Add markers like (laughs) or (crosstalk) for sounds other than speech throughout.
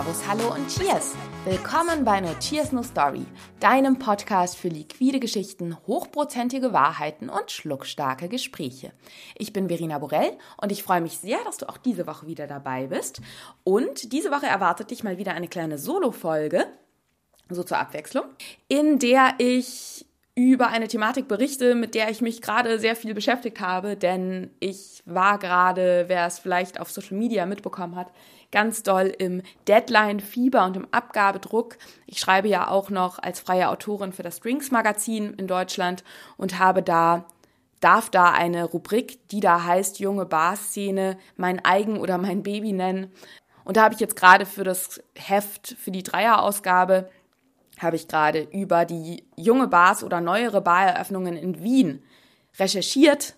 Servus, Hallo und Cheers! Willkommen bei No Cheers No Story, deinem Podcast für liquide Geschichten, hochprozentige Wahrheiten und schluckstarke Gespräche. Ich bin Verena Borell und ich freue mich sehr, dass du auch diese Woche wieder dabei bist. Und diese Woche erwartet dich mal wieder eine kleine Solo-Folge, so zur Abwechslung, in der ich über eine Thematik berichte, mit der ich mich gerade sehr viel beschäftigt habe, denn ich war gerade, wer es vielleicht auf Social Media mitbekommen hat, ganz doll im Deadline-Fieber und im Abgabedruck. Ich schreibe ja auch noch als freie Autorin für das Strings-Magazin in Deutschland und habe da darf da eine Rubrik, die da heißt junge Bar-Szene, mein Eigen oder mein Baby nennen. Und da habe ich jetzt gerade für das Heft, für die Dreierausgabe, habe ich gerade über die junge Bars oder neuere Bareröffnungen in Wien recherchiert,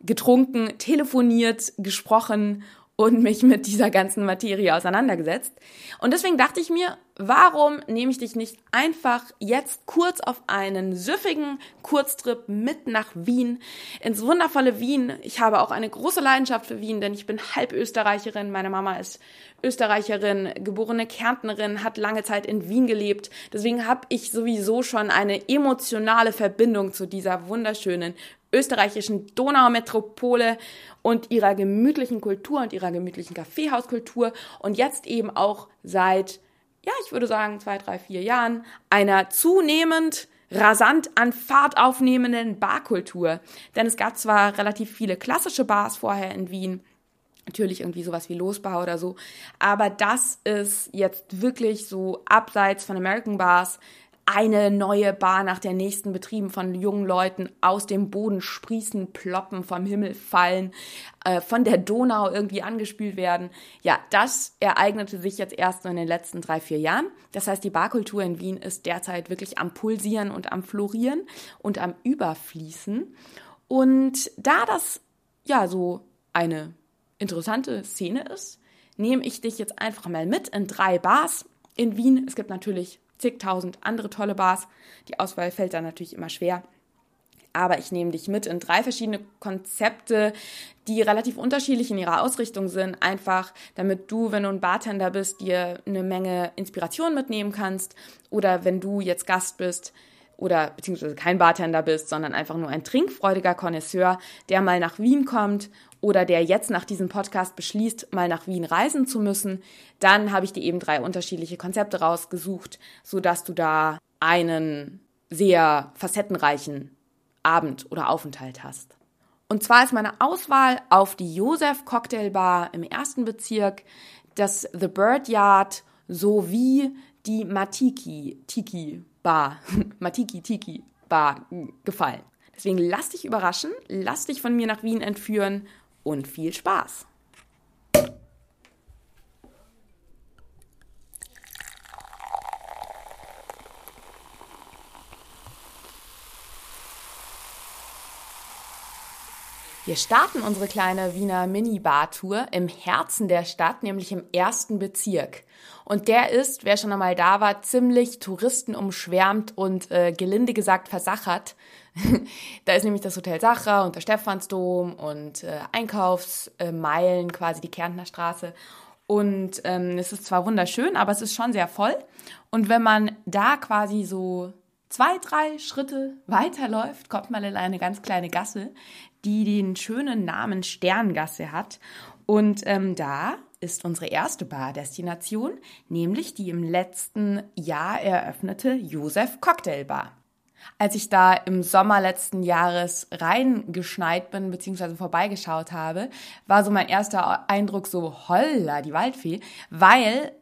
getrunken, telefoniert, gesprochen und mich mit dieser ganzen Materie auseinandergesetzt. Und deswegen dachte ich mir, warum nehme ich dich nicht einfach jetzt kurz auf einen süffigen Kurztrip mit nach Wien, ins wundervolle Wien. Ich habe auch eine große Leidenschaft für Wien, denn ich bin halb Österreicherin. Meine Mama ist Österreicherin, geborene Kärntnerin, hat lange Zeit in Wien gelebt. Deswegen habe ich sowieso schon eine emotionale Verbindung zu dieser wunderschönen österreichischen Donaumetropole und ihrer gemütlichen Kultur und ihrer gemütlichen Kaffeehauskultur und jetzt eben auch seit, ja, ich würde sagen, zwei, drei, vier Jahren einer zunehmend rasant an Fahrt aufnehmenden Barkultur. Denn es gab zwar relativ viele klassische Bars vorher in Wien, natürlich irgendwie sowas wie Losbar oder so, aber das ist jetzt wirklich so abseits von American Bars eine neue Bar nach der nächsten betrieben von jungen Leuten aus dem Boden sprießen, ploppen, vom Himmel fallen, äh, von der Donau irgendwie angespült werden. Ja, das ereignete sich jetzt erst nur in den letzten drei, vier Jahren. Das heißt, die Barkultur in Wien ist derzeit wirklich am Pulsieren und am Florieren und am Überfließen. Und da das ja so eine interessante Szene ist, nehme ich dich jetzt einfach mal mit in drei Bars in Wien. Es gibt natürlich zigtausend andere tolle Bars. Die Auswahl fällt dann natürlich immer schwer. Aber ich nehme dich mit in drei verschiedene Konzepte, die relativ unterschiedlich in ihrer Ausrichtung sind. Einfach, damit du, wenn du ein Bartender bist, dir eine Menge Inspiration mitnehmen kannst. Oder wenn du jetzt Gast bist, oder beziehungsweise kein Bartender bist, sondern einfach nur ein trinkfreudiger Connoisseur, der mal nach Wien kommt oder der jetzt nach diesem Podcast beschließt, mal nach Wien reisen zu müssen, dann habe ich dir eben drei unterschiedliche Konzepte rausgesucht, sodass du da einen sehr facettenreichen Abend oder Aufenthalt hast. Und zwar ist meine Auswahl auf die Josef Cocktail Bar im ersten Bezirk, das The Bird Yard sowie die Matiki Tiki Bar, (laughs) Matiki Tiki Bar gefallen. Deswegen lass dich überraschen, lass dich von mir nach Wien entführen und viel Spaß! Wir starten unsere kleine Wiener Mini-Bar-Tour im Herzen der Stadt, nämlich im ersten Bezirk. Und der ist, wer schon einmal da war, ziemlich touristenumschwärmt und äh, gelinde gesagt versachert. (laughs) da ist nämlich das Hotel Sacher und der Stephansdom und äh, Einkaufsmeilen, quasi die Kärntner Straße. Und ähm, es ist zwar wunderschön, aber es ist schon sehr voll. Und wenn man da quasi so zwei, drei Schritte weiterläuft, kommt man in eine ganz kleine Gasse, die den schönen Namen Sterngasse hat. Und ähm, da ist unsere erste Bardestination, nämlich die im letzten Jahr eröffnete Josef Cocktail Bar. Als ich da im Sommer letzten Jahres reingeschneit bin, beziehungsweise vorbeigeschaut habe, war so mein erster Eindruck so, holla, die Waldfee, weil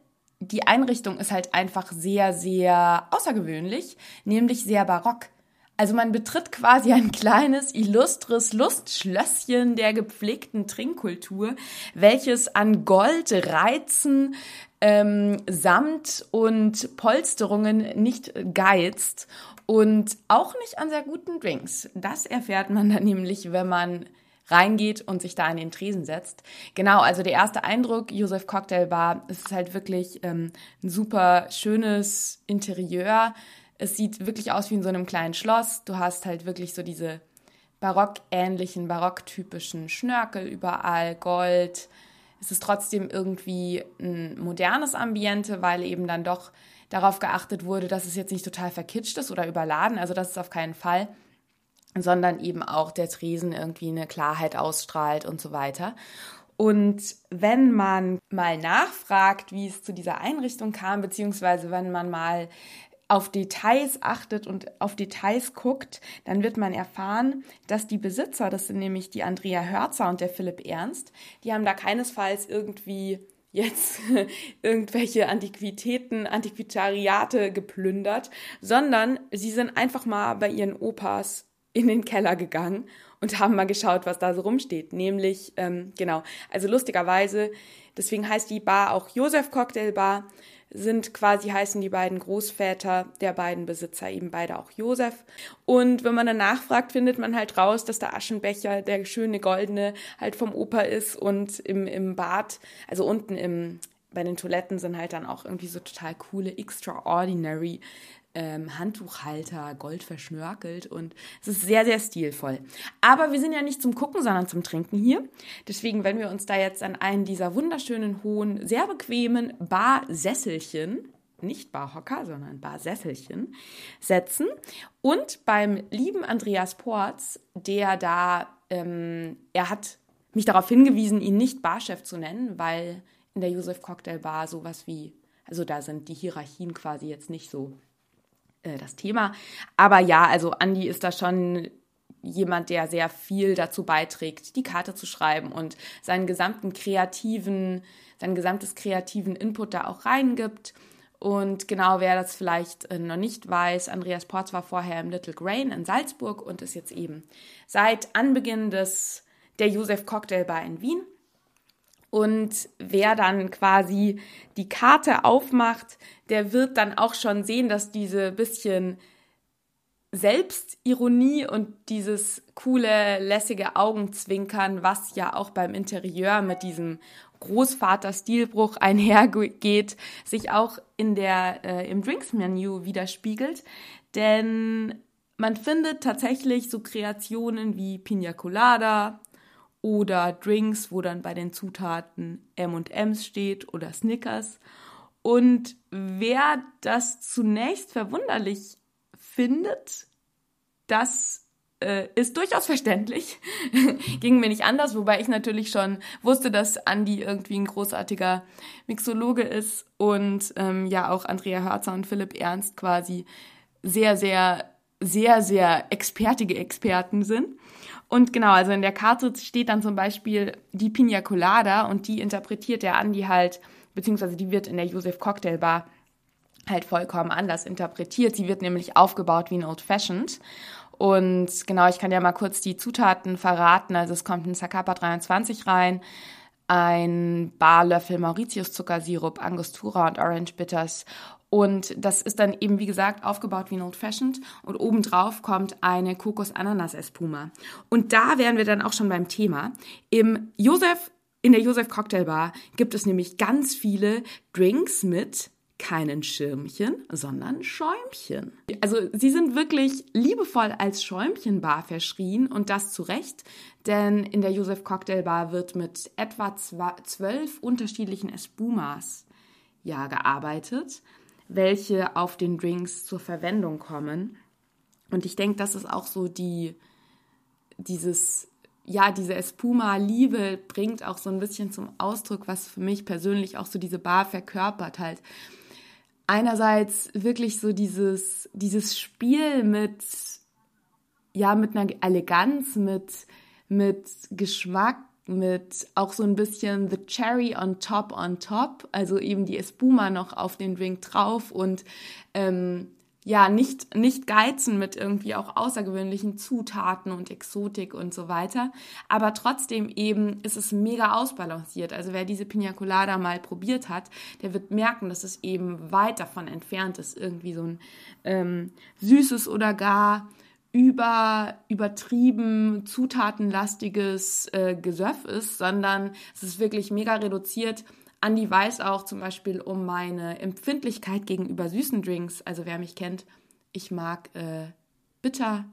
die Einrichtung ist halt einfach sehr, sehr außergewöhnlich, nämlich sehr barock. Also man betritt quasi ein kleines, illustres Lustschlösschen der gepflegten Trinkkultur, welches an Gold, Reizen, ähm, Samt und Polsterungen nicht geizt und auch nicht an sehr guten Drinks. Das erfährt man dann nämlich, wenn man reingeht und sich da an den Tresen setzt. Genau, also der erste Eindruck, Josef Cocktail Bar, es ist halt wirklich ähm, ein super schönes Interieur. Es sieht wirklich aus wie in so einem kleinen Schloss. Du hast halt wirklich so diese barockähnlichen, barocktypischen Schnörkel überall, Gold, es ist trotzdem irgendwie ein modernes Ambiente, weil eben dann doch darauf geachtet wurde, dass es jetzt nicht total verkitscht ist oder überladen. Also das ist auf keinen Fall sondern eben auch der Tresen irgendwie eine Klarheit ausstrahlt und so weiter. Und wenn man mal nachfragt, wie es zu dieser Einrichtung kam, beziehungsweise wenn man mal auf Details achtet und auf Details guckt, dann wird man erfahren, dass die Besitzer, das sind nämlich die Andrea Hörzer und der Philipp Ernst, die haben da keinesfalls irgendwie jetzt (laughs) irgendwelche Antiquitäten, Antiquitariate geplündert, sondern sie sind einfach mal bei ihren Opas in den Keller gegangen und haben mal geschaut, was da so rumsteht. Nämlich, ähm, genau, also lustigerweise, deswegen heißt die Bar auch Josef Cocktail Bar, sind quasi heißen die beiden Großväter der beiden Besitzer eben beide auch Josef. Und wenn man dann nachfragt, findet man halt raus, dass der Aschenbecher, der schöne goldene, halt vom Opa ist und im, im Bad, also unten im, bei den Toiletten sind halt dann auch irgendwie so total coole, extraordinary ähm, Handtuchhalter, gold verschnörkelt und es ist sehr, sehr stilvoll. Aber wir sind ja nicht zum Gucken, sondern zum Trinken hier. Deswegen, wenn wir uns da jetzt an einen dieser wunderschönen, hohen, sehr bequemen Barsesselchen nicht Barhocker, sondern Barsesselchen setzen. Und beim lieben Andreas Porz, der da, ähm, er hat mich darauf hingewiesen, ihn nicht Barchef zu nennen, weil in der Josef Cocktail Bar sowas wie, also da sind die Hierarchien quasi jetzt nicht so äh, das Thema. Aber ja, also Andi ist da schon jemand, der sehr viel dazu beiträgt, die Karte zu schreiben und seinen gesamten kreativen, sein gesamtes kreativen Input da auch reingibt. Und genau, wer das vielleicht äh, noch nicht weiß, Andreas Porz war vorher im Little Grain in Salzburg und ist jetzt eben seit Anbeginn des, der Josef Cocktail Bar in Wien. Und wer dann quasi die Karte aufmacht, der wird dann auch schon sehen, dass diese bisschen Selbstironie und dieses coole, lässige Augenzwinkern, was ja auch beim Interieur mit diesem Großvater-Stilbruch einhergeht, sich auch in der, äh, im Drinks-Menü widerspiegelt. Denn man findet tatsächlich so Kreationen wie Pina Colada, oder Drinks, wo dann bei den Zutaten M&M's steht oder Snickers. Und wer das zunächst verwunderlich findet, das äh, ist durchaus verständlich. (laughs) Ging mir nicht anders, wobei ich natürlich schon wusste, dass Andy irgendwie ein großartiger Mixologe ist und ähm, ja auch Andrea Hörzer und Philipp Ernst quasi sehr, sehr, sehr, sehr expertige Experten sind. Und genau, also in der Karte steht dann zum Beispiel die Pina Colada und die interpretiert der Andi halt, beziehungsweise die wird in der Josef Cocktail Bar halt vollkommen anders interpretiert. Sie wird nämlich aufgebaut wie ein Old Fashioned. Und genau, ich kann ja mal kurz die Zutaten verraten. Also es kommt ein Zacapa 23 rein, ein Barlöffel Mauritius Zuckersirup, Angostura und Orange Bitters und das ist dann eben, wie gesagt, aufgebaut wie ein Old Fashioned. Und obendrauf kommt eine Kokos-Ananas-Espuma. Und da wären wir dann auch schon beim Thema. Im Josef, in der Josef Cocktail Bar gibt es nämlich ganz viele Drinks mit keinen Schirmchen, sondern Schäumchen. Also sie sind wirklich liebevoll als Schäumchenbar verschrien und das zu Recht, denn in der Josef Cocktail Bar wird mit etwa zwölf unterschiedlichen Espumas ja gearbeitet welche auf den Drinks zur Verwendung kommen. Und ich denke, das ist auch so die, dieses, ja, diese Espuma-Liebe bringt auch so ein bisschen zum Ausdruck, was für mich persönlich auch so diese Bar verkörpert halt. Einerseits wirklich so dieses, dieses Spiel mit, ja, mit einer Eleganz, mit, mit Geschmack, mit auch so ein bisschen The Cherry on top on top, also eben die Espuma noch auf den Drink drauf und ähm, ja, nicht, nicht geizen mit irgendwie auch außergewöhnlichen Zutaten und Exotik und so weiter. Aber trotzdem eben ist es mega ausbalanciert. Also wer diese Pina Colada mal probiert hat, der wird merken, dass es eben weit davon entfernt ist, irgendwie so ein ähm, süßes oder gar über übertrieben zutatenlastiges äh, Gesöff ist, sondern es ist wirklich mega reduziert. Andi weiß auch zum Beispiel um meine Empfindlichkeit gegenüber süßen Drinks. Also wer mich kennt, ich mag äh, bitter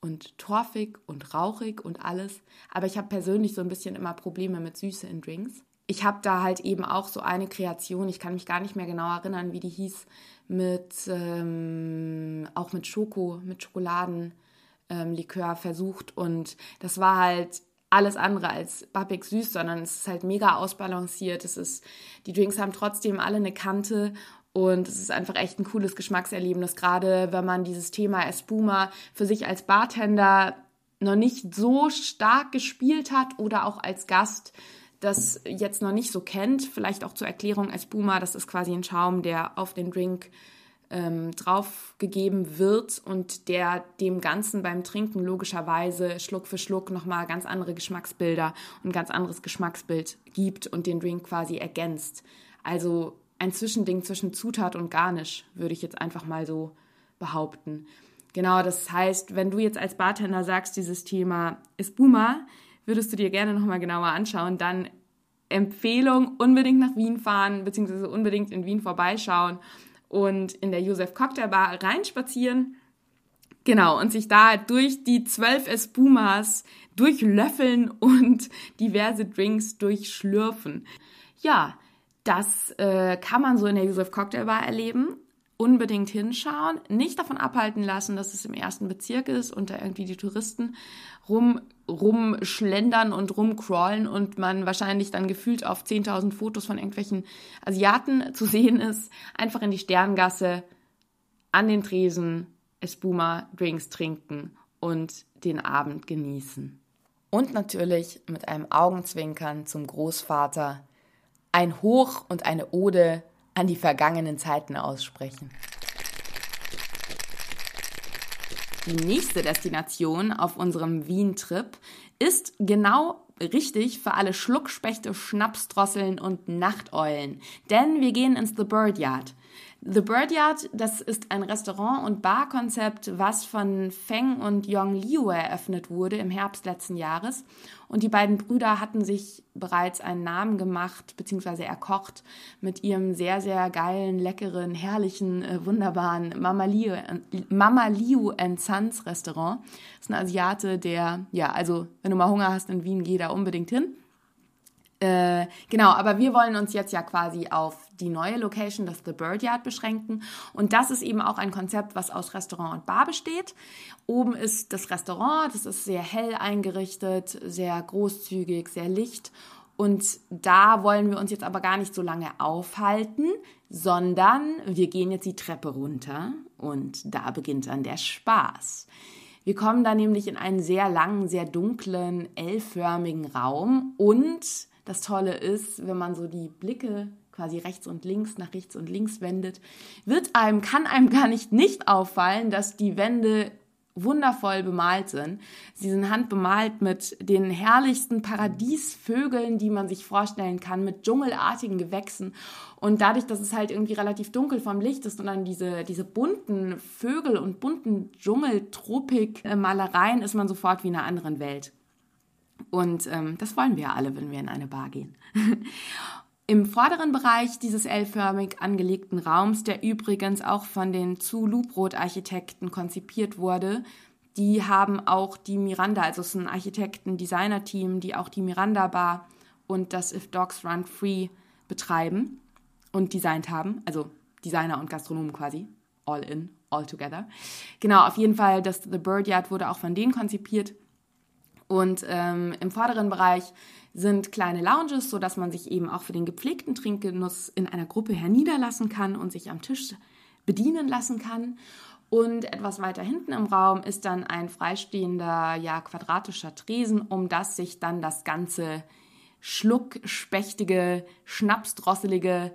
und torfig und rauchig und alles. Aber ich habe persönlich so ein bisschen immer Probleme mit Süße in Drinks. ich habe da halt eben auch so eine Kreation, ich kann mich gar nicht mehr genau erinnern, wie die hieß, mit ähm, auch mit Schoko, mit Schokoladenlikör ähm, versucht und das war halt alles andere als bappig süß, sondern es ist halt mega ausbalanciert. Es ist, die Drinks haben trotzdem alle eine Kante und es ist einfach echt ein cooles Geschmackserlebnis, gerade wenn man dieses Thema Espuma für sich als Bartender noch nicht so stark gespielt hat oder auch als Gast das jetzt noch nicht so kennt. Vielleicht auch zur Erklärung, Espuma, das ist quasi ein Schaum, der auf den Drink ähm, draufgegeben wird und der dem Ganzen beim Trinken logischerweise Schluck für Schluck nochmal ganz andere Geschmacksbilder und ganz anderes Geschmacksbild gibt und den Drink quasi ergänzt. Also ein Zwischending zwischen Zutat und Garnisch, würde ich jetzt einfach mal so behaupten. Genau, das heißt, wenn du jetzt als Bartender sagst, dieses Thema ist Boomer, würdest du dir gerne nochmal genauer anschauen, dann Empfehlung, unbedingt nach Wien fahren, beziehungsweise unbedingt in Wien vorbeischauen und in der Josef Cocktail Bar reinspazieren. Genau, und sich da durch die zwölf Espumas durchlöffeln und diverse Drinks durchschlürfen. Ja, das äh, kann man so in der Josef Cocktail Bar erleben unbedingt hinschauen, nicht davon abhalten lassen, dass es im ersten Bezirk ist und da irgendwie die Touristen rum, rumschlendern und rumcrawlen und man wahrscheinlich dann gefühlt auf 10.000 Fotos von irgendwelchen Asiaten (laughs) zu sehen ist. Einfach in die Sterngasse, an den Tresen, Espuma, Drinks trinken und den Abend genießen. Und natürlich mit einem Augenzwinkern zum Großvater ein Hoch und eine Ode an die vergangenen Zeiten aussprechen. Die nächste Destination auf unserem Wien-Trip ist genau richtig für alle Schluckspechte, Schnapsdrosseln und Nachteulen. Denn wir gehen ins The Bird Yard. The Birdyard, das ist ein Restaurant- und Barkonzept, was von Feng und Yong Liu eröffnet wurde im Herbst letzten Jahres. Und die beiden Brüder hatten sich bereits einen Namen gemacht, beziehungsweise erkocht mit ihrem sehr, sehr geilen, leckeren, herrlichen, äh, wunderbaren Mama Liu, Mama Sons Restaurant. Das ist ein Asiate, der, ja, also wenn du mal Hunger hast in Wien, geh da unbedingt hin. Äh, genau, aber wir wollen uns jetzt ja quasi auf die neue Location, das The Bird Yard, beschränken. Und das ist eben auch ein Konzept, was aus Restaurant und Bar besteht. Oben ist das Restaurant, das ist sehr hell eingerichtet, sehr großzügig, sehr licht. Und da wollen wir uns jetzt aber gar nicht so lange aufhalten, sondern wir gehen jetzt die Treppe runter und da beginnt dann der Spaß. Wir kommen da nämlich in einen sehr langen, sehr dunklen, L-förmigen Raum und das Tolle ist, wenn man so die Blicke quasi rechts und links nach rechts und links wendet, wird einem, kann einem gar nicht nicht auffallen, dass die Wände wundervoll bemalt sind. Sie sind handbemalt mit den herrlichsten Paradiesvögeln, die man sich vorstellen kann, mit dschungelartigen Gewächsen. Und dadurch, dass es halt irgendwie relativ dunkel vom Licht ist und dann diese, diese bunten Vögel und bunten Dschungeltropik-Malereien, ist man sofort wie in einer anderen Welt. Und ähm, das wollen wir alle, wenn wir in eine Bar gehen. (laughs) Im vorderen Bereich dieses L-förmig angelegten Raums, der übrigens auch von den zu Lubrot-Architekten konzipiert wurde, die haben auch die Miranda, also es ist ein Architekten-Designer-Team, die auch die Miranda Bar und das If Dogs Run Free betreiben und designt haben. Also Designer und Gastronomen quasi. All in, all together. Genau, auf jeden Fall, das The Bird Yard wurde auch von denen konzipiert. Und ähm, im vorderen Bereich sind kleine Lounges, sodass man sich eben auch für den gepflegten Trinkgenuss in einer Gruppe herniederlassen kann und sich am Tisch bedienen lassen kann. Und etwas weiter hinten im Raum ist dann ein freistehender, ja, quadratischer Tresen, um das sich dann das ganze schluckspechtige, schnapsdrosselige,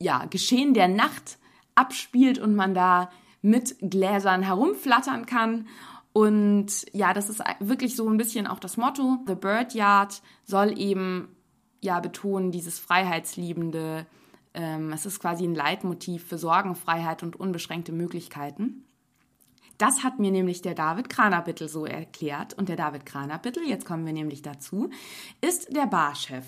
ja, Geschehen der Nacht abspielt und man da mit Gläsern herumflattern kann und ja, das ist wirklich so ein bisschen auch das Motto. The Bird Yard soll eben ja betonen, dieses freiheitsliebende, ähm, es ist quasi ein Leitmotiv für Sorgenfreiheit und unbeschränkte Möglichkeiten. Das hat mir nämlich der David Kranerbittel so erklärt. Und der David Kranerbittel, jetzt kommen wir nämlich dazu, ist der Barchef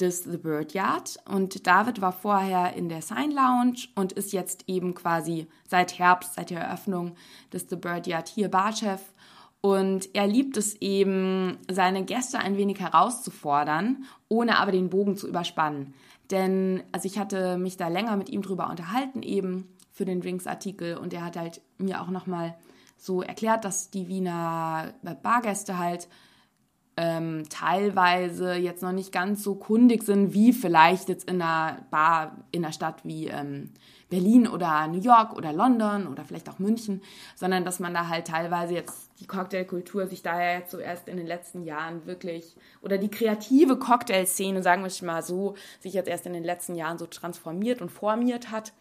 des The Bird Yard. Und David war vorher in der Sign Lounge und ist jetzt eben quasi seit Herbst, seit der Eröffnung des The Bird Yard hier Barchef. Und er liebt es eben, seine Gäste ein wenig herauszufordern, ohne aber den Bogen zu überspannen. Denn, also ich hatte mich da länger mit ihm drüber unterhalten, eben für den Drinks-Artikel. Und er hat halt mir auch nochmal so erklärt, dass die Wiener Bargäste halt ähm, teilweise jetzt noch nicht ganz so kundig sind, wie vielleicht jetzt in einer Bar in einer Stadt wie ähm, Berlin oder New York oder London oder vielleicht auch München, sondern dass man da halt teilweise jetzt die Cocktailkultur sich daher jetzt so erst in den letzten Jahren wirklich oder die kreative Cocktailszene, sagen wir mal so, sich jetzt erst in den letzten Jahren so transformiert und formiert hat.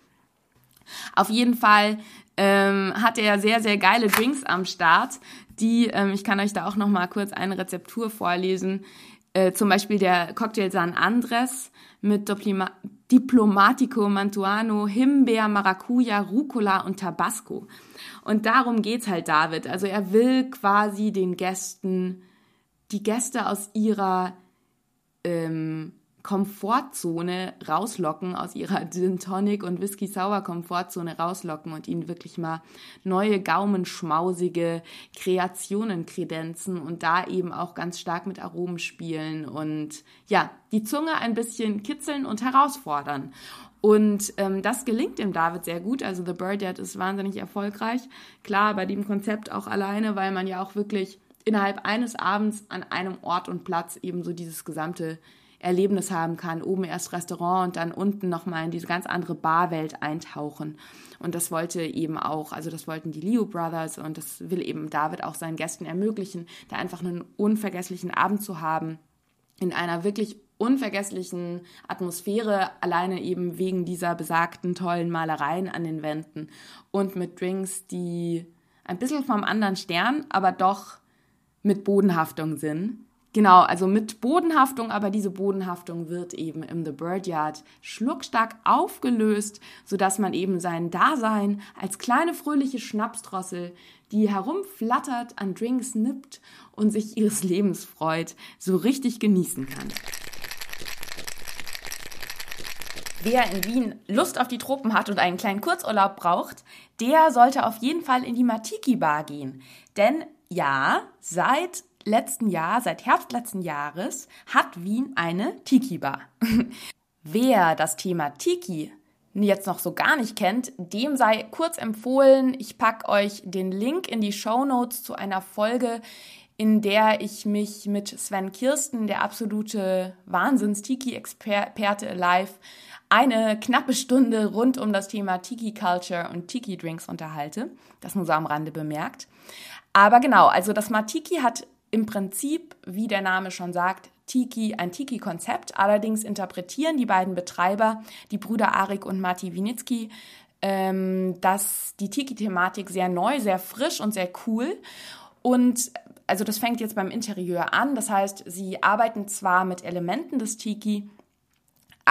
Auf jeden Fall ähm, hat er sehr, sehr geile Drinks am Start, die, ähm, ich kann euch da auch noch mal kurz eine Rezeptur vorlesen, äh, zum Beispiel der Cocktail San Andres mit Doplima Diplomatico, Mantuano, Himbeer, Maracuja, Rucola und Tabasco. Und darum geht's halt David. Also er will quasi den Gästen, die Gäste aus ihrer ähm, Komfortzone rauslocken, aus ihrer (laughs) Gin Tonic und Whisky Sour Komfortzone rauslocken und ihnen wirklich mal neue gaumenschmausige Kreationen kredenzen und da eben auch ganz stark mit Aromen spielen und ja, die Zunge ein bisschen kitzeln und herausfordern. Und ähm, das gelingt dem David sehr gut. Also The Bird Dad ist wahnsinnig erfolgreich. Klar, bei dem Konzept auch alleine, weil man ja auch wirklich innerhalb eines Abends an einem Ort und Platz eben so dieses gesamte Erlebnis haben kann. Oben erst Restaurant und dann unten nochmal in diese ganz andere Barwelt eintauchen. Und das wollte eben auch, also das wollten die Leo Brothers und das will eben David auch seinen Gästen ermöglichen, da einfach einen unvergesslichen Abend zu haben. In einer wirklich unvergesslichen Atmosphäre, alleine eben wegen dieser besagten tollen Malereien an den Wänden und mit Drinks, die ein bisschen vom anderen Stern, aber doch mit Bodenhaftung sind. Genau, also mit Bodenhaftung, aber diese Bodenhaftung wird eben im The Bird Yard schluckstark aufgelöst, sodass man eben sein Dasein als kleine fröhliche Schnapsdrossel, die herumflattert, an Drinks nippt und sich ihres Lebens freut, so richtig genießen kann. Wer in Wien Lust auf die Tropen hat und einen kleinen Kurzurlaub braucht, der sollte auf jeden Fall in die Matiki Bar gehen. Denn ja, seit letzten Jahr, seit Herbst letzten Jahres, hat Wien eine Tiki-Bar. (laughs) Wer das Thema Tiki jetzt noch so gar nicht kennt, dem sei kurz empfohlen, ich packe euch den Link in die Show Notes zu einer Folge, in der ich mich mit Sven Kirsten, der absolute Wahnsinns-Tiki-Experte live, eine knappe Stunde rund um das Thema Tiki-Culture und Tiki-Drinks unterhalte. Das nur so am Rande bemerkt. Aber genau, also das Matiki hat im Prinzip, wie der Name schon sagt, Tiki, ein Tiki-Konzept. Allerdings interpretieren die beiden Betreiber, die Brüder Arik und Mati Winitzki, ähm, dass die Tiki-Thematik sehr neu, sehr frisch und sehr cool. Und also das fängt jetzt beim Interieur an. Das heißt, sie arbeiten zwar mit Elementen des Tiki,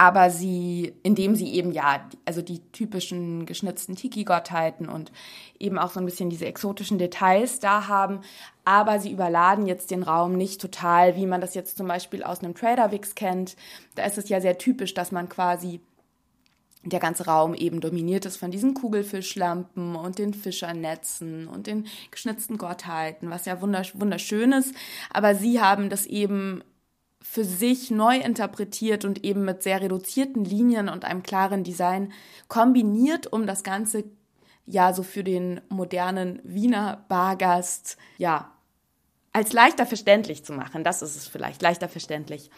aber sie, indem sie eben ja, also die typischen geschnitzten Tiki-Gottheiten und eben auch so ein bisschen diese exotischen Details da haben, aber sie überladen jetzt den Raum nicht total, wie man das jetzt zum Beispiel aus einem Trader Wix kennt. Da ist es ja sehr typisch, dass man quasi der ganze Raum eben dominiert ist von diesen Kugelfischlampen und den Fischernetzen und den geschnitzten Gottheiten, was ja wunderschön ist. Aber sie haben das eben für sich neu interpretiert und eben mit sehr reduzierten Linien und einem klaren Design kombiniert, um das Ganze ja so für den modernen Wiener Bargast ja als leichter verständlich zu machen. Das ist es vielleicht, leichter verständlich.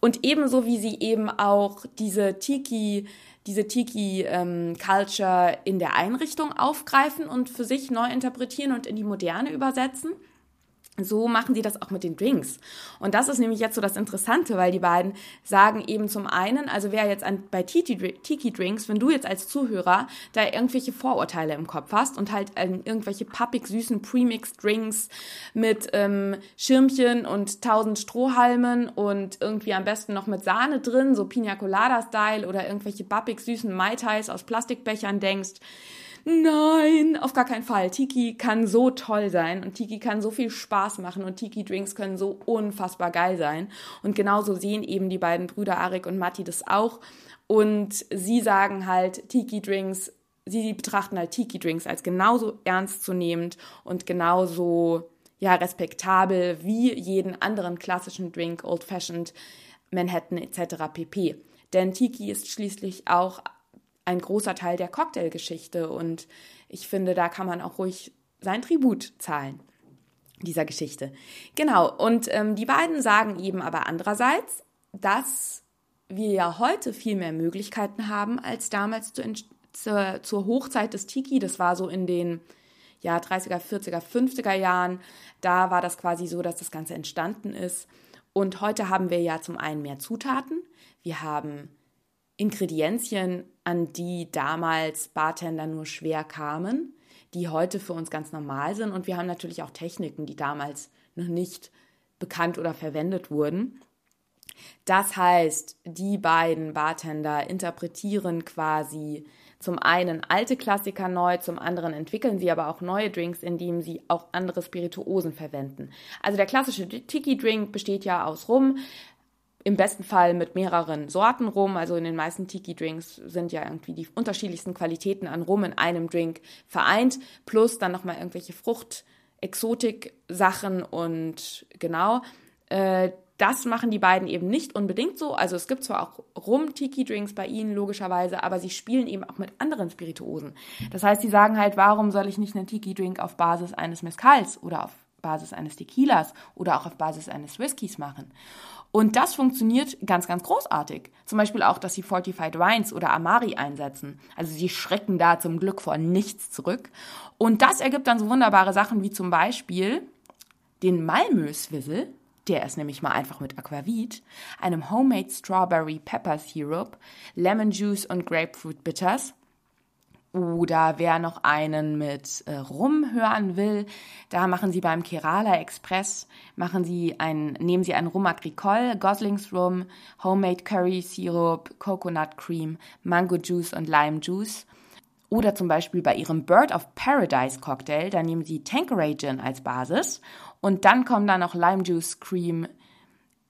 Und ebenso wie sie eben auch diese Tiki, diese Tiki-Culture ähm, in der Einrichtung aufgreifen und für sich neu interpretieren und in die Moderne übersetzen so machen sie das auch mit den Drinks. Und das ist nämlich jetzt so das Interessante, weil die beiden sagen eben zum einen, also wer jetzt an, bei Tiki-Drinks, wenn du jetzt als Zuhörer da irgendwelche Vorurteile im Kopf hast und halt ähm, irgendwelche pappig süßen Premix-Drinks mit ähm, Schirmchen und tausend Strohhalmen und irgendwie am besten noch mit Sahne drin, so Pina Colada-Style oder irgendwelche pappig süßen Mai Tais aus Plastikbechern denkst, nein, auf gar keinen Fall. Tiki kann so toll sein und Tiki kann so viel Spaß machen und Tiki-Drinks können so unfassbar geil sein. Und genauso sehen eben die beiden Brüder Arik und Matti das auch. Und sie sagen halt, Tiki-Drinks, sie betrachten halt Tiki-Drinks als genauso ernstzunehmend und genauso ja respektabel wie jeden anderen klassischen Drink, Old Fashioned, Manhattan etc. pp. Denn Tiki ist schließlich auch ein großer Teil der Cocktailgeschichte und ich finde, da kann man auch ruhig sein Tribut zahlen dieser Geschichte. Genau, und ähm, die beiden sagen eben aber andererseits, dass wir ja heute viel mehr Möglichkeiten haben als damals zu, zur, zur Hochzeit des Tiki. Das war so in den ja, 30er, 40er, 50er Jahren. Da war das quasi so, dass das Ganze entstanden ist. Und heute haben wir ja zum einen mehr Zutaten. Wir haben Ingredienzien, an die damals Bartender nur schwer kamen, die heute für uns ganz normal sind. Und wir haben natürlich auch Techniken, die damals noch nicht bekannt oder verwendet wurden. Das heißt, die beiden Bartender interpretieren quasi zum einen alte Klassiker neu, zum anderen entwickeln sie aber auch neue Drinks, indem sie auch andere Spirituosen verwenden. Also der klassische Tiki-Drink besteht ja aus Rum, im besten Fall mit mehreren Sorten Rum. Also in den meisten Tiki-Drinks sind ja irgendwie die unterschiedlichsten Qualitäten an Rum in einem Drink vereint, plus dann nochmal irgendwelche Frucht, Exotik-Sachen und genau. Äh, das machen die beiden eben nicht unbedingt so. Also es gibt zwar auch Rum-Tiki-Drinks bei ihnen, logischerweise, aber sie spielen eben auch mit anderen Spirituosen. Das heißt, sie sagen halt, warum soll ich nicht einen Tiki-Drink auf Basis eines Mezcals oder auf Basis eines Tequilas oder auch auf Basis eines Whiskys machen? Und das funktioniert ganz, ganz großartig. Zum Beispiel auch, dass sie Fortified Wines oder Amari einsetzen. Also sie schrecken da zum Glück vor nichts zurück. Und das ergibt dann so wunderbare Sachen wie zum Beispiel den Malmö-Swizzle, der ist nämlich mal einfach mit Aquavit, einem Homemade Strawberry Pepper Syrup, Lemon Juice und Grapefruit Bitters. Oder wer noch einen mit äh, Rum hören will, da machen Sie beim Kerala Express, machen Sie ein, nehmen Sie einen Rum Agricole, Goslings Rum, Homemade Curry Syrup, Coconut Cream, Mango Juice und Lime Juice. Oder zum Beispiel bei Ihrem Bird of Paradise Cocktail, da nehmen Sie Tanqueray Gin als Basis und dann kommen da noch Lime Juice, Cream,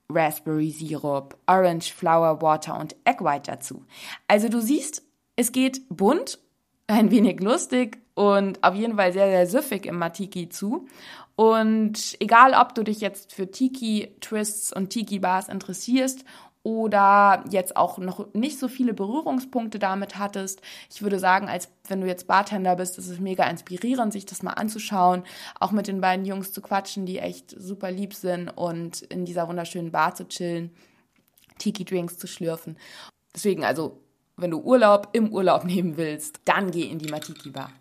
Raspberry Sirup, Orange Flower Water und Egg White dazu. Also du siehst, es geht bunt, ein wenig lustig und auf jeden Fall sehr, sehr süffig im Matiki zu. Und egal, ob du dich jetzt für Tiki-Twists und Tiki-Bars interessierst oder jetzt auch noch nicht so viele Berührungspunkte damit hattest. Ich würde sagen, als wenn du jetzt Bartender bist, ist es mega inspirierend, sich das mal anzuschauen, auch mit den beiden Jungs zu quatschen, die echt super lieb sind und in dieser wunderschönen Bar zu chillen, Tiki-Drinks zu schlürfen. Deswegen also, wenn du Urlaub im Urlaub (laughs) nehmen willst, dann geh in die Matiki-Bar.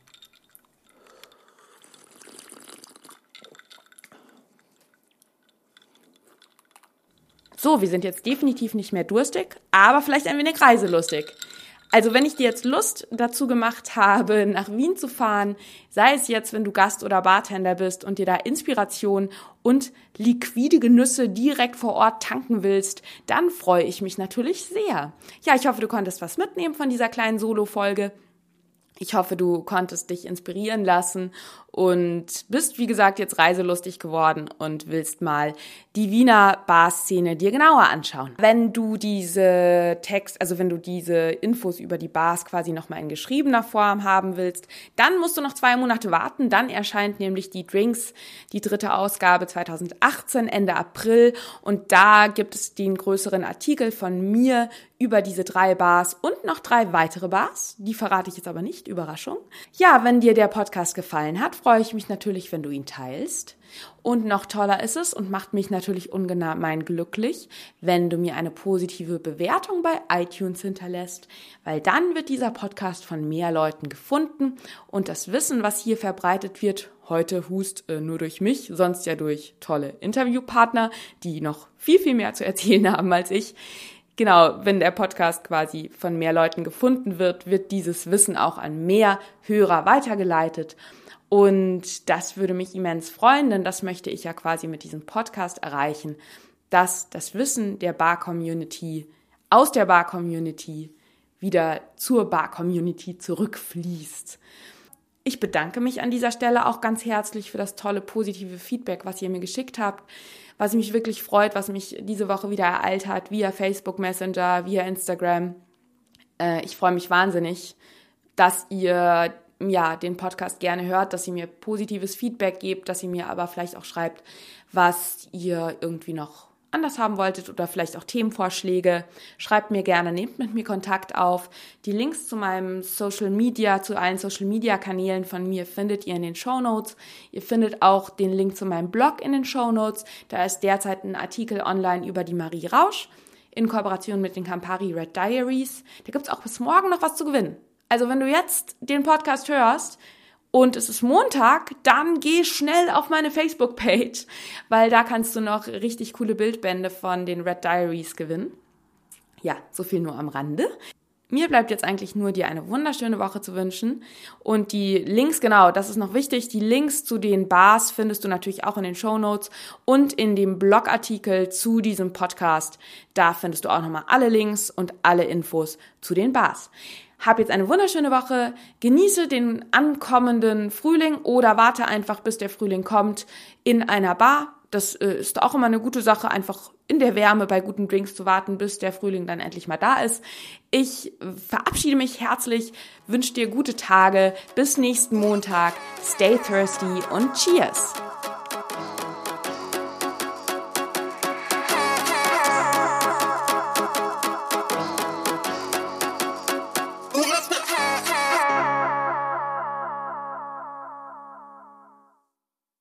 So, wir sind jetzt definitiv nicht mehr durstig, aber vielleicht ein wenig reiselustig. Also wenn ich dir jetzt Lust dazu gemacht habe, nach Wien zu fahren, sei es jetzt, wenn du Gast oder Bartender bist und dir da Inspiration und liquide Genüsse direkt vor Ort tanken willst, dann freue ich mich natürlich sehr. Ja, ich hoffe, du konntest was mitnehmen von dieser kleinen Solo-Folge. Ich hoffe, du konntest dich inspirieren lassen und bist, wie gesagt, jetzt reiselustig geworden und willst mal die Wiener Barszene dir genauer anschauen. Wenn du diese Text, also wenn du diese Infos über die Bars quasi nochmal in geschriebener Form haben willst, dann musst du noch zwei Monate warten. Dann erscheint nämlich die Drinks, die dritte Ausgabe 2018, Ende April. Und da gibt es den größeren Artikel von mir über diese drei Bars und noch drei weitere Bars. Die verrate ich jetzt aber nicht, Überraschung. Ja, wenn dir der Podcast gefallen hat, freue ich mich natürlich, wenn du ihn teilst. Und noch toller ist es und macht mich natürlich ungemein glücklich, wenn du mir eine positive Bewertung bei iTunes hinterlässt, weil dann wird dieser Podcast von mehr Leuten gefunden und das Wissen, was hier verbreitet wird, heute hust äh, nur durch mich, sonst ja durch tolle Interviewpartner, die noch viel, viel mehr zu erzählen (laughs) haben als ich. Genau, wenn der Podcast quasi von mehr Leuten gefunden wird, wird dieses Wissen auch an mehr Hörer weitergeleitet. Und das würde mich immens freuen, denn das möchte ich ja quasi mit diesem Podcast erreichen, dass das Wissen der Bar-Community aus der Bar-Community wieder zur Bar-Community zurückfließt. Ich bedanke mich an dieser Stelle auch ganz herzlich für das tolle positive Feedback, was ihr mir geschickt habt, was mich wirklich freut, was mich diese Woche wieder ereilt hat, via Facebook Messenger, via Instagram. Äh, ich freue mich wahnsinnig, dass ihr ja, den Podcast gerne hört, dass ihr mir positives Feedback gebt, dass ihr mir aber vielleicht auch schreibt, was ihr irgendwie noch anders haben wolltet oder vielleicht auch Themenvorschläge, schreibt mir gerne, nehmt mit mir Kontakt auf. Die Links zu meinem Social Media, zu allen Social Media Kanälen von mir findet ihr in den Show Notes. Ihr findet auch den Link zu meinem Blog in den Show Notes. Da ist derzeit ein Artikel online über die Marie Rausch in Kooperation mit den Campari Red Diaries. Da gibt's auch bis morgen noch was zu gewinnen. Also wenn du jetzt den Podcast hörst, und es ist Montag, dann geh schnell auf meine Facebook-Page, weil da kannst du noch richtig coole Bildbände von den Red Diaries gewinnen. Ja, so viel nur am Rande. Mir bleibt jetzt eigentlich nur, dir eine wunderschöne Woche zu wünschen. Und die Links, genau, das ist noch wichtig, die Links zu den Bars findest du natürlich auch in den Show Notes und in dem Blogartikel zu diesem Podcast. Da findest du auch nochmal alle Links und alle Infos zu den Bars. Hab jetzt eine wunderschöne Woche, genieße den ankommenden Frühling oder warte einfach, bis der Frühling kommt in einer Bar. Das äh, ist auch immer eine gute Sache, einfach in der Wärme bei guten Drinks zu warten, bis der Frühling dann endlich mal da ist. Ich verabschiede mich herzlich, wünsche dir gute Tage, bis nächsten Montag. Stay thirsty und cheers!